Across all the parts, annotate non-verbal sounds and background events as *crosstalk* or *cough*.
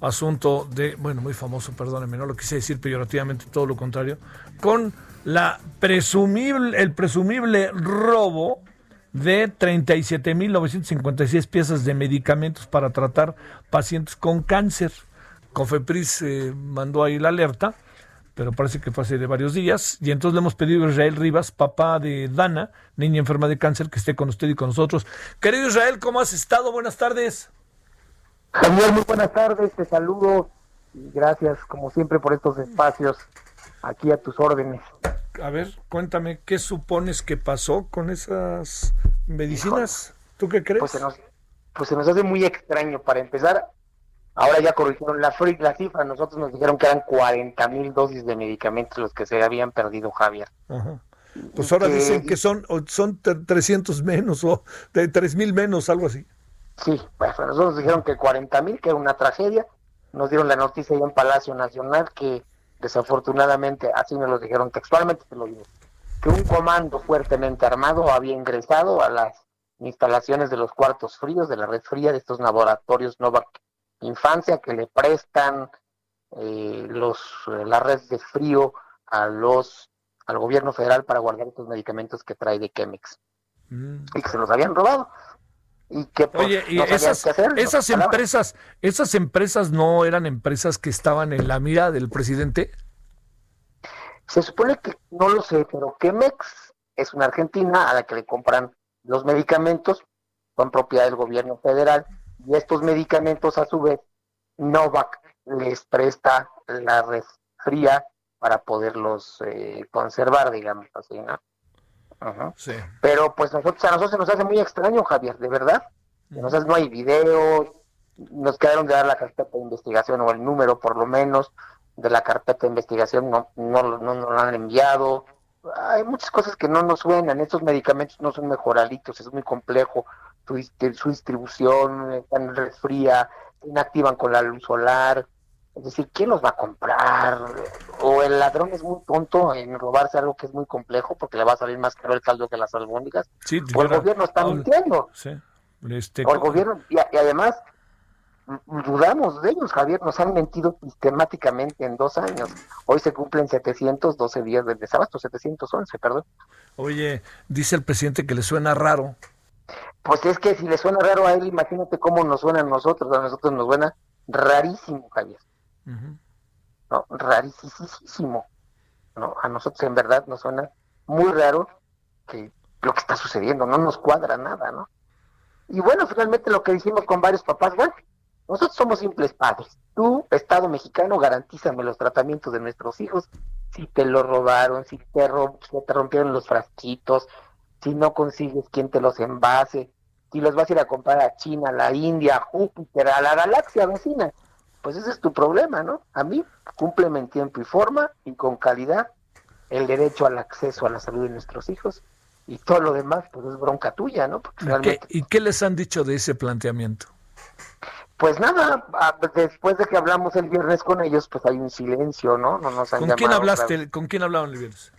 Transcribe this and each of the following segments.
asunto de, bueno, muy famoso, perdónenme, no lo quise decir peyorativamente, todo lo contrario, con la presumible, el presumible robo de 37.956 piezas de medicamentos para tratar pacientes con cáncer. Cofepris eh, mandó ahí la alerta, pero parece que fue hace de varios días, y entonces le hemos pedido a Israel Rivas, papá de Dana, niña enferma de cáncer, que esté con usted y con nosotros. Querido Israel, ¿cómo has estado? Buenas tardes. Javier, muy buenas tardes, te saludo y gracias como siempre por estos espacios aquí a tus órdenes. A ver, cuéntame, ¿qué supones que pasó con esas medicinas? ¿Tú qué crees? Pues se nos, pues se nos hace muy extraño. Para empezar, ahora ya corrigieron la, la cifra, nosotros nos dijeron que eran 40 mil dosis de medicamentos los que se habían perdido, Javier. Ajá. Pues ahora dicen que son, son 300 menos o de 3 mil menos, algo así. Sí, pues nosotros nos dijeron que 40 mil, que era una tragedia. Nos dieron la noticia ya en Palacio Nacional que desafortunadamente, así nos lo dijeron textualmente, te lo digo, que un comando fuertemente armado había ingresado a las instalaciones de los cuartos fríos, de la red fría de estos laboratorios Novak Infancia que le prestan eh, los la red de frío a los al gobierno federal para guardar estos medicamentos que trae de Chemex mm. y que se los habían robado y que pues, Oye, y esas, esas empresas, esas empresas no eran empresas que estaban en la mira del presidente. Se supone que no lo sé, pero Chemex es una argentina a la que le compran los medicamentos, son propiedad del gobierno federal, y estos medicamentos a su vez Novak les presta la red fría para poderlos eh, conservar, digamos así, ¿no? Pero pues nosotros, a nosotros se nos hace muy extraño, Javier, de verdad. Nosotros no hay videos, nos quedaron de dar la carpeta de investigación o el número por lo menos de la carpeta de investigación, no, no, no nos lo han enviado. Hay muchas cosas que no nos suenan, estos medicamentos no son mejoralitos, es muy complejo su, su distribución, están resfría, se inactivan con la luz solar, es decir, ¿quién los va a comprar? O el ladrón es muy tonto en robarse algo que es muy complejo porque le va a salir más caro el caldo que las albóndigas. o el gobierno está mintiendo. Este, o el gobierno, y, además, dudamos de ellos, Javier, nos han mentido sistemáticamente en dos años. Hoy se cumplen 712 días del desabasto, 711, perdón. Oye, dice el presidente que le suena raro. Pues es que si le suena raro a él, imagínate cómo nos suena a nosotros, a nosotros nos suena rarísimo, Javier. ¿No? Rarísimo, ¿no? A nosotros en verdad nos suena muy raro que lo que está sucediendo, no nos cuadra nada, ¿no? Y bueno, finalmente lo que dijimos con varios papás, bueno, nosotros somos simples padres. Tú, Estado mexicano, garantízame los tratamientos de nuestros hijos. Si te lo robaron, si te, te rompieron los frasquitos, si no consigues quien te los envase, si los vas a ir a comprar a China, a la India, a Júpiter, a la galaxia vecina pues ese es tu problema, ¿no? A mí, cúmpleme en tiempo y forma y con calidad el derecho al acceso a la salud de nuestros hijos y todo lo demás, pues es bronca tuya, ¿no? ¿Y, qué, les han dicho de ese planteamiento? Pues nada, después de que hablamos el viernes con ellos, pues hay un silencio, ¿no? no nos ¿Con quién hablaste? ¿Con quién hablaron el viernes?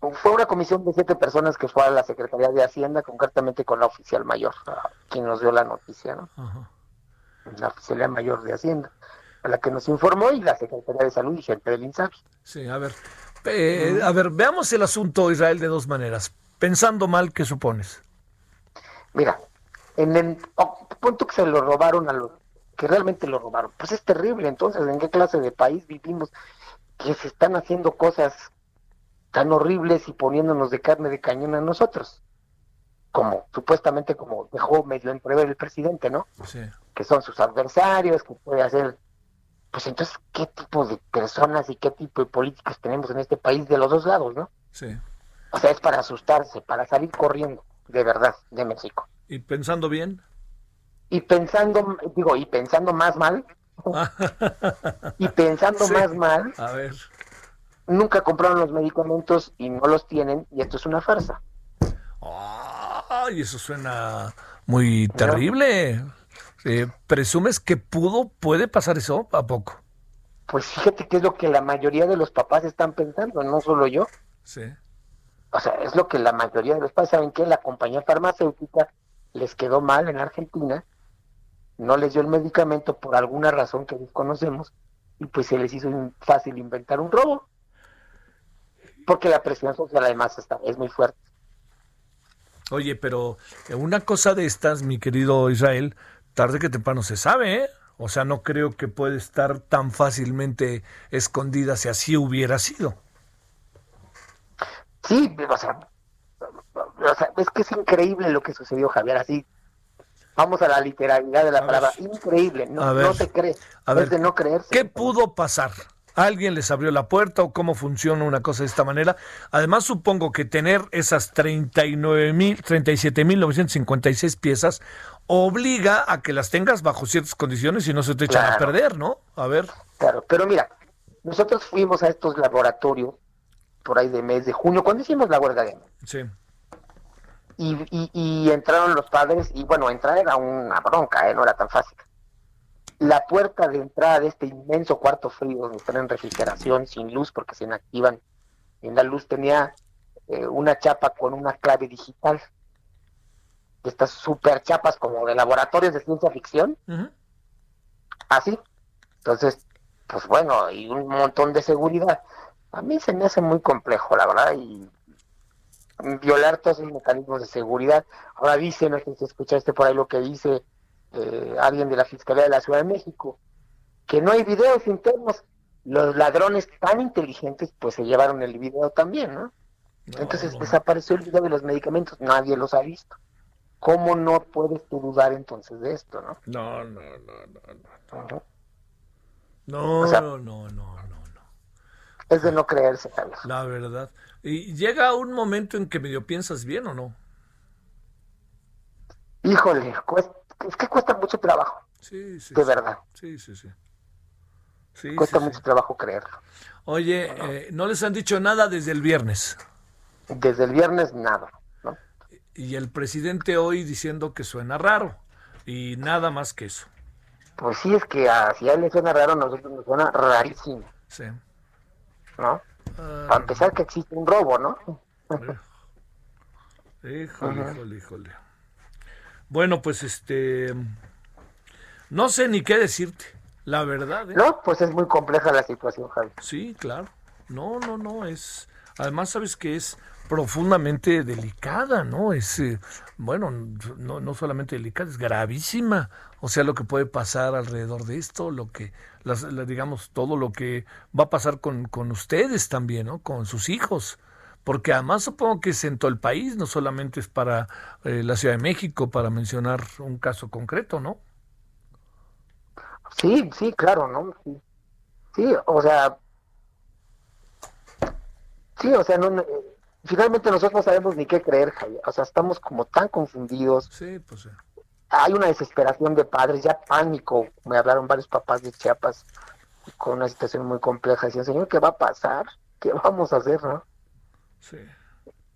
Fue una comisión de siete personas que fue a la Secretaría de Hacienda, concretamente con la oficial mayor, quien nos dio la noticia, ¿no? La oficialía mayor de Hacienda a la que nos informó y la Secretaría de Salud y gente del INSABI. Sí, a ver, eh, a ver, veamos el asunto Israel de dos maneras. Pensando mal, ¿qué supones? Mira, en el oh, punto que se lo robaron a los que realmente lo robaron, pues es terrible. Entonces, ¿en qué clase de país vivimos que se están haciendo cosas tan horribles y poniéndonos de carne de cañón a nosotros? Como supuestamente como dejó medio entrever el presidente, ¿no? Sí. Que son sus adversarios, que puede hacer pues entonces, ¿qué tipo de personas y qué tipo de políticos tenemos en este país de los dos lados, no? Sí. O sea, es para asustarse, para salir corriendo, de verdad, de México. ¿Y pensando bien? Y pensando, digo, y pensando más mal, *laughs* y pensando más mal, a ver. nunca compraron los medicamentos y no los tienen, y esto es una farsa. Ay, eso suena muy terrible. Eh, ¿Presumes que pudo, puede pasar eso a poco? Pues fíjate que es lo que la mayoría de los papás están pensando, no solo yo. Sí. O sea, es lo que la mayoría de los papás saben que la compañía farmacéutica les quedó mal en Argentina, no les dio el medicamento por alguna razón que desconocemos y pues se les hizo fácil inventar un robo. Porque la presión social además está, es muy fuerte. Oye, pero una cosa de estas, mi querido Israel, tarde que temprano se sabe, ¿eh? O sea, no creo que pueda estar tan fácilmente escondida si así hubiera sido. Sí, o sea, es que es increíble lo que sucedió, Javier, así. Vamos a la literalidad de la palabra, increíble, no, no te crees, a ver, es de no creerse. ¿Qué pudo pasar? ¿Alguien les abrió la puerta o cómo funciona una cosa de esta manera? Además, supongo que tener esas 39.000, 37.956 piezas obliga a que las tengas bajo ciertas condiciones y no se te echan a perder, ¿no? A ver. Claro, pero mira, nosotros fuimos a estos laboratorios por ahí de mes de junio, cuando hicimos la huelga de Sí. Y, y, entraron los padres, y bueno, entrar era una bronca, ¿eh? no era tan fácil. La puerta de entrada de este inmenso cuarto frío, donde están en refrigeración, sin luz, porque se inactivan en la luz, tenía eh, una chapa con una clave digital. De estas super chapas como de laboratorios de ciencia ficción. Así. Entonces, pues bueno, y un montón de seguridad. A mí se me hace muy complejo, la verdad, y violar todos esos mecanismos de seguridad. Ahora dice, no sé si escuchaste por ahí lo que dice eh, alguien de la Fiscalía de la Ciudad de México, que no hay videos internos. Los ladrones tan inteligentes pues se llevaron el video también, ¿no? entonces desapareció el video de los medicamentos, nadie los ha visto. ¿Cómo no puedes tú dudar entonces de esto, no? No, no, no, no, no. No, no, no, no, no. Es de no creerse, Carlos. La verdad. ¿Y llega un momento en que medio piensas bien o no? Híjole, es que cuesta mucho trabajo. Sí, sí. De verdad. Sí, sí, sí. cuesta mucho trabajo creerlo. Oye, eh, ¿no les han dicho nada desde el viernes? Desde el viernes nada. ¿no? Y el presidente hoy diciendo que suena raro. Y nada más que eso. Pues sí, es que si a él le suena raro, a nosotros nos suena rarísimo. Sí. ¿No? Para empezar que existe un robo, ¿no? Híjole, híjole, híjole. Bueno, pues este, no sé ni qué decirte, la verdad. ¿eh? No, pues es muy compleja la situación, Javi. Sí, claro. No, no, no, es, además sabes que es profundamente delicada, ¿no? Es, eh, bueno, no, no solamente delicada, es gravísima. O sea, lo que puede pasar alrededor de esto, lo que, las, digamos, todo lo que va a pasar con, con ustedes también, ¿no? Con sus hijos. Porque además supongo que es en todo el país, no solamente es para eh, la Ciudad de México, para mencionar un caso concreto, ¿no? Sí, sí, claro, ¿no? Sí, sí o sea, sí, o sea, no, finalmente nosotros no sabemos ni qué creer, Javier. O sea, estamos como tan confundidos. Sí, pues sí. Hay una desesperación de padres, ya pánico. Me hablaron varios papás de Chiapas con una situación muy compleja. Decían, Señor, ¿qué va a pasar? ¿Qué vamos a hacer, no? Sí.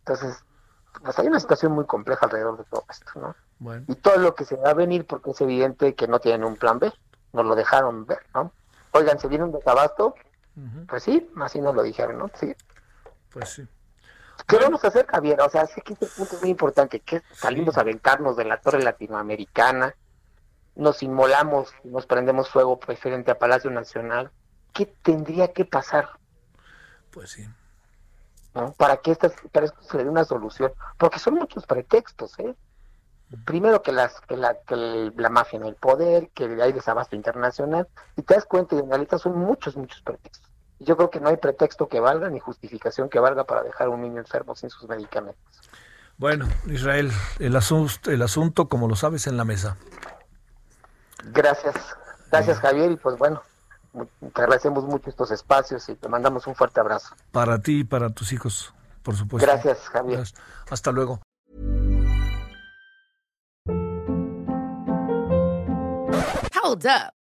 Entonces, pues hay una situación muy compleja alrededor de todo esto, ¿no? Bueno. Y todo lo que se va a venir, porque es evidente que no tienen un plan B. Nos lo dejaron ver, ¿no? Oigan, ¿se viene un desabasto? Pues sí, así nos lo dijeron, ¿no? Sí. Pues sí. ¿Qué vamos a hacer, Javier? O sea, sé que este punto es muy importante, que salimos a aventarnos de la torre latinoamericana, nos inmolamos, nos prendemos fuego preferente a Palacio Nacional. ¿Qué tendría que pasar? Pues sí. Para que estas, para esto se dé una solución, porque son muchos pretextos, ¿eh? Primero que las que la, que la mafia en el poder, que hay desabasto internacional, y te das cuenta y en realidad son muchos, muchos pretextos. Yo creo que no hay pretexto que valga ni justificación que valga para dejar a un niño enfermo sin sus medicamentos. Bueno, Israel, el asunto, el asunto, como lo sabes, en la mesa. Gracias, gracias Javier, y pues bueno, te agradecemos mucho estos espacios y te mandamos un fuerte abrazo. Para ti y para tus hijos. por supuesto. Gracias, Javier. Gracias. Hasta luego. Hold up.